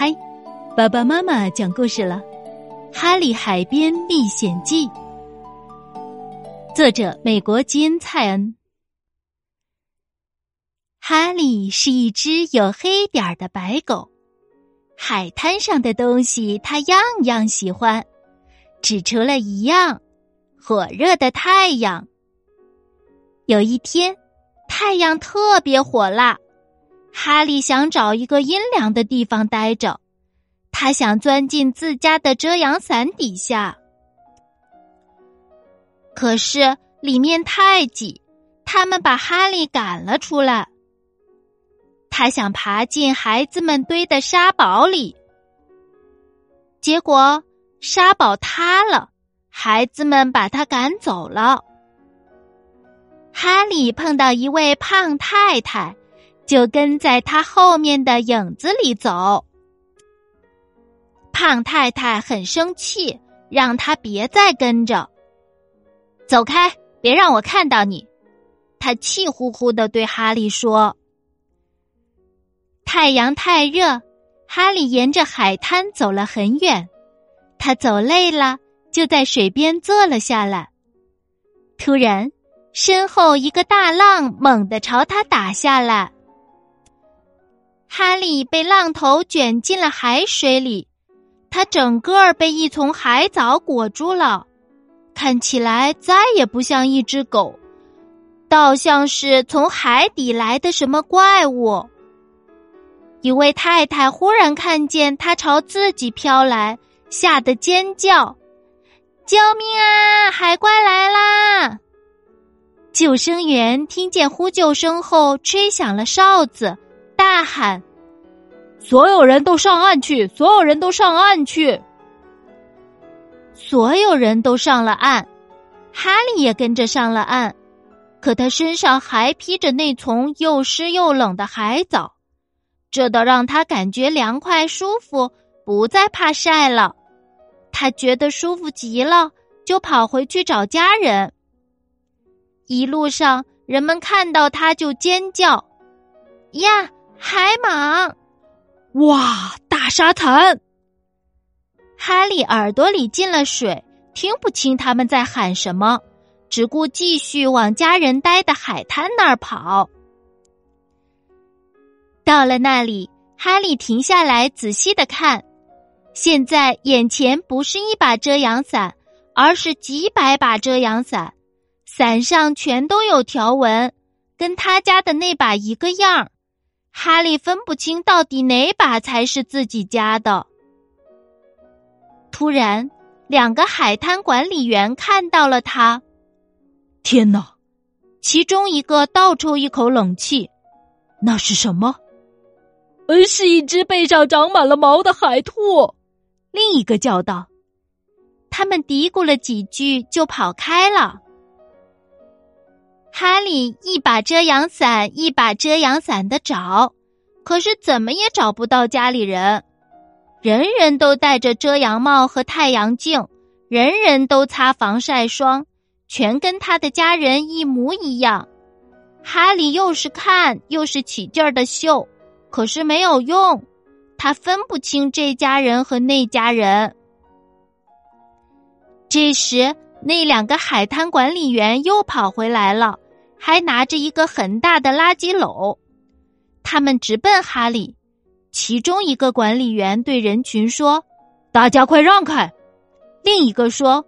嗨，爸爸妈妈讲故事了，《哈利海边历险记》，作者美国基恩·蔡恩。哈利是一只有黑点儿的白狗，海滩上的东西他样样喜欢，只除了一样——火热的太阳。有一天，太阳特别火辣。哈利想找一个阴凉的地方待着，他想钻进自家的遮阳伞底下，可是里面太挤，他们把哈利赶了出来。他想爬进孩子们堆的沙堡里，结果沙堡塌了，孩子们把他赶走了。哈利碰到一位胖太太。就跟在他后面的影子里走。胖太太很生气，让他别再跟着，走开，别让我看到你。他气呼呼的对哈利说：“太阳太热。”哈利沿着海滩走了很远，他走累了，就在水边坐了下来。突然，身后一个大浪猛地朝他打下来。哈利被浪头卷进了海水里，他整个儿被一丛海藻裹住了，看起来再也不像一只狗，倒像是从海底来的什么怪物。一位太太忽然看见他朝自己飘来，吓得尖叫：“救命啊！海怪来啦！”救生员听见呼救声后，吹响了哨子。大喊：“所有人都上岸去！所有人都上岸去！”所有人都上了岸，哈利也跟着上了岸。可他身上还披着那丛又湿又冷的海藻，这倒让他感觉凉快舒服，不再怕晒了。他觉得舒服极了，就跑回去找家人。一路上，人们看到他就尖叫：“呀！”海蟒，哇！大沙滩。哈利耳朵里进了水，听不清他们在喊什么，只顾继续往家人待的海滩那儿跑。到了那里，哈利停下来仔细的看，现在眼前不是一把遮阳伞，而是几百把遮阳伞，伞上全都有条纹，跟他家的那把一个样儿。哈利分不清到底哪把才是自己家的。突然，两个海滩管理员看到了他。天哪！其中一个倒抽一口冷气。那是什么？呃，是一只背上长满了毛的海兔。另一个叫道。他们嘀咕了几句，就跑开了。哈利一把遮阳伞一把遮阳伞的找，可是怎么也找不到家里人。人人都戴着遮阳帽和太阳镜，人人都擦防晒霜，全跟他的家人一模一样。哈利又是看又是起劲儿的嗅，可是没有用，他分不清这家人和那家人。这时，那两个海滩管理员又跑回来了。还拿着一个很大的垃圾篓，他们直奔哈利。其中一个管理员对人群说：“大家快让开！”另一个说：“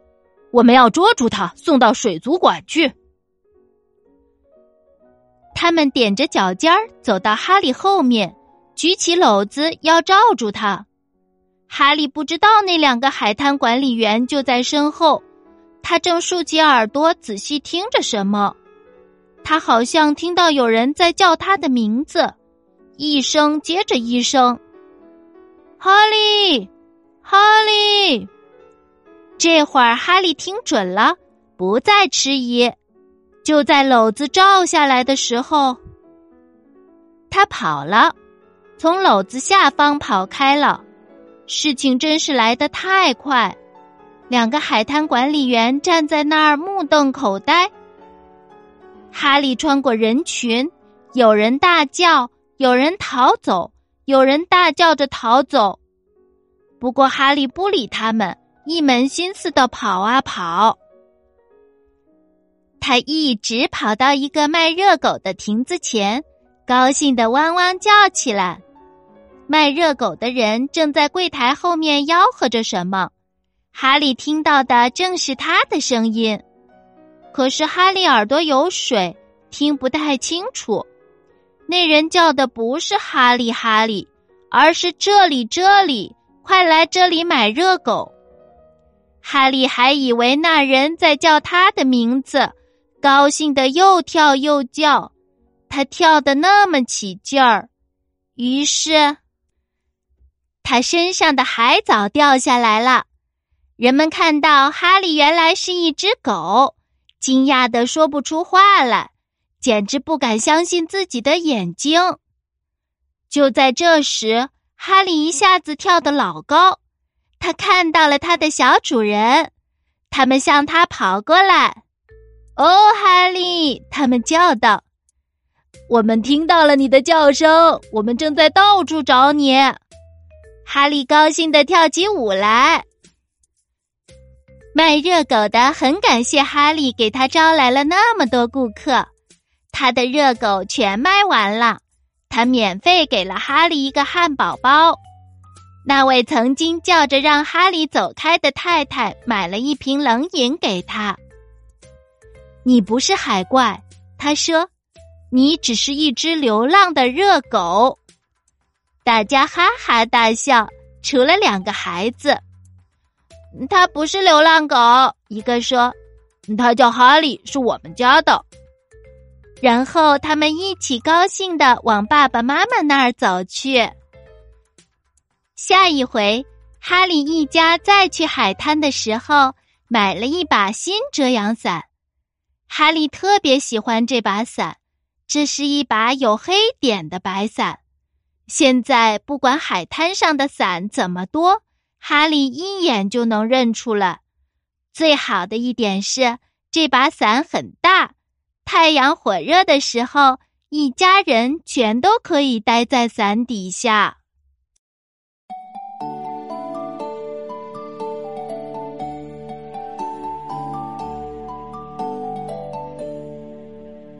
我们要捉住他，送到水族馆去。”他们踮着脚尖儿走到哈利后面，举起篓子要罩住他。哈利不知道那两个海滩管理员就在身后，他正竖起耳朵仔细听着什么。他好像听到有人在叫他的名字，一声接着一声。哈利，哈利。这会儿哈利听准了，不再迟疑。就在篓子照下来的时候，他跑了，从篓子下方跑开了。事情真是来得太快，两个海滩管理员站在那儿目瞪口呆。哈利穿过人群，有人大叫，有人逃走，有人大叫着逃走。不过哈利不理他们，一门心思的跑啊跑。他一直跑到一个卖热狗的亭子前，高兴的汪汪叫起来。卖热狗的人正在柜台后面吆喝着什么，哈利听到的正是他的声音。可是哈利耳朵有水，听不太清楚。那人叫的不是哈利哈利，而是这里这里，快来这里买热狗。哈利还以为那人在叫他的名字。高兴的又跳又叫，他跳得那么起劲儿，于是他身上的海藻掉下来了。人们看到哈利原来是一只狗，惊讶的说不出话来，简直不敢相信自己的眼睛。就在这时，哈利一下子跳得老高，他看到了他的小主人，他们向他跑过来。哦，哈利！他们叫道：“我们听到了你的叫声，我们正在到处找你。”哈利高兴的跳起舞来。卖热狗的很感谢哈利给他招来了那么多顾客，他的热狗全卖完了，他免费给了哈利一个汉堡包。那位曾经叫着让哈利走开的太太买了一瓶冷饮给他。你不是海怪，他说：“你只是一只流浪的热狗。”大家哈哈大笑，除了两个孩子。他不是流浪狗，一个说：“他叫哈利，是我们家的。”然后他们一起高兴的往爸爸妈妈那儿走去。下一回，哈利一家再去海滩的时候，买了一把新遮阳伞。哈利特别喜欢这把伞，这是一把有黑点的白伞。现在不管海滩上的伞怎么多，哈利一眼就能认出了。最好的一点是，这把伞很大，太阳火热的时候，一家人全都可以待在伞底下。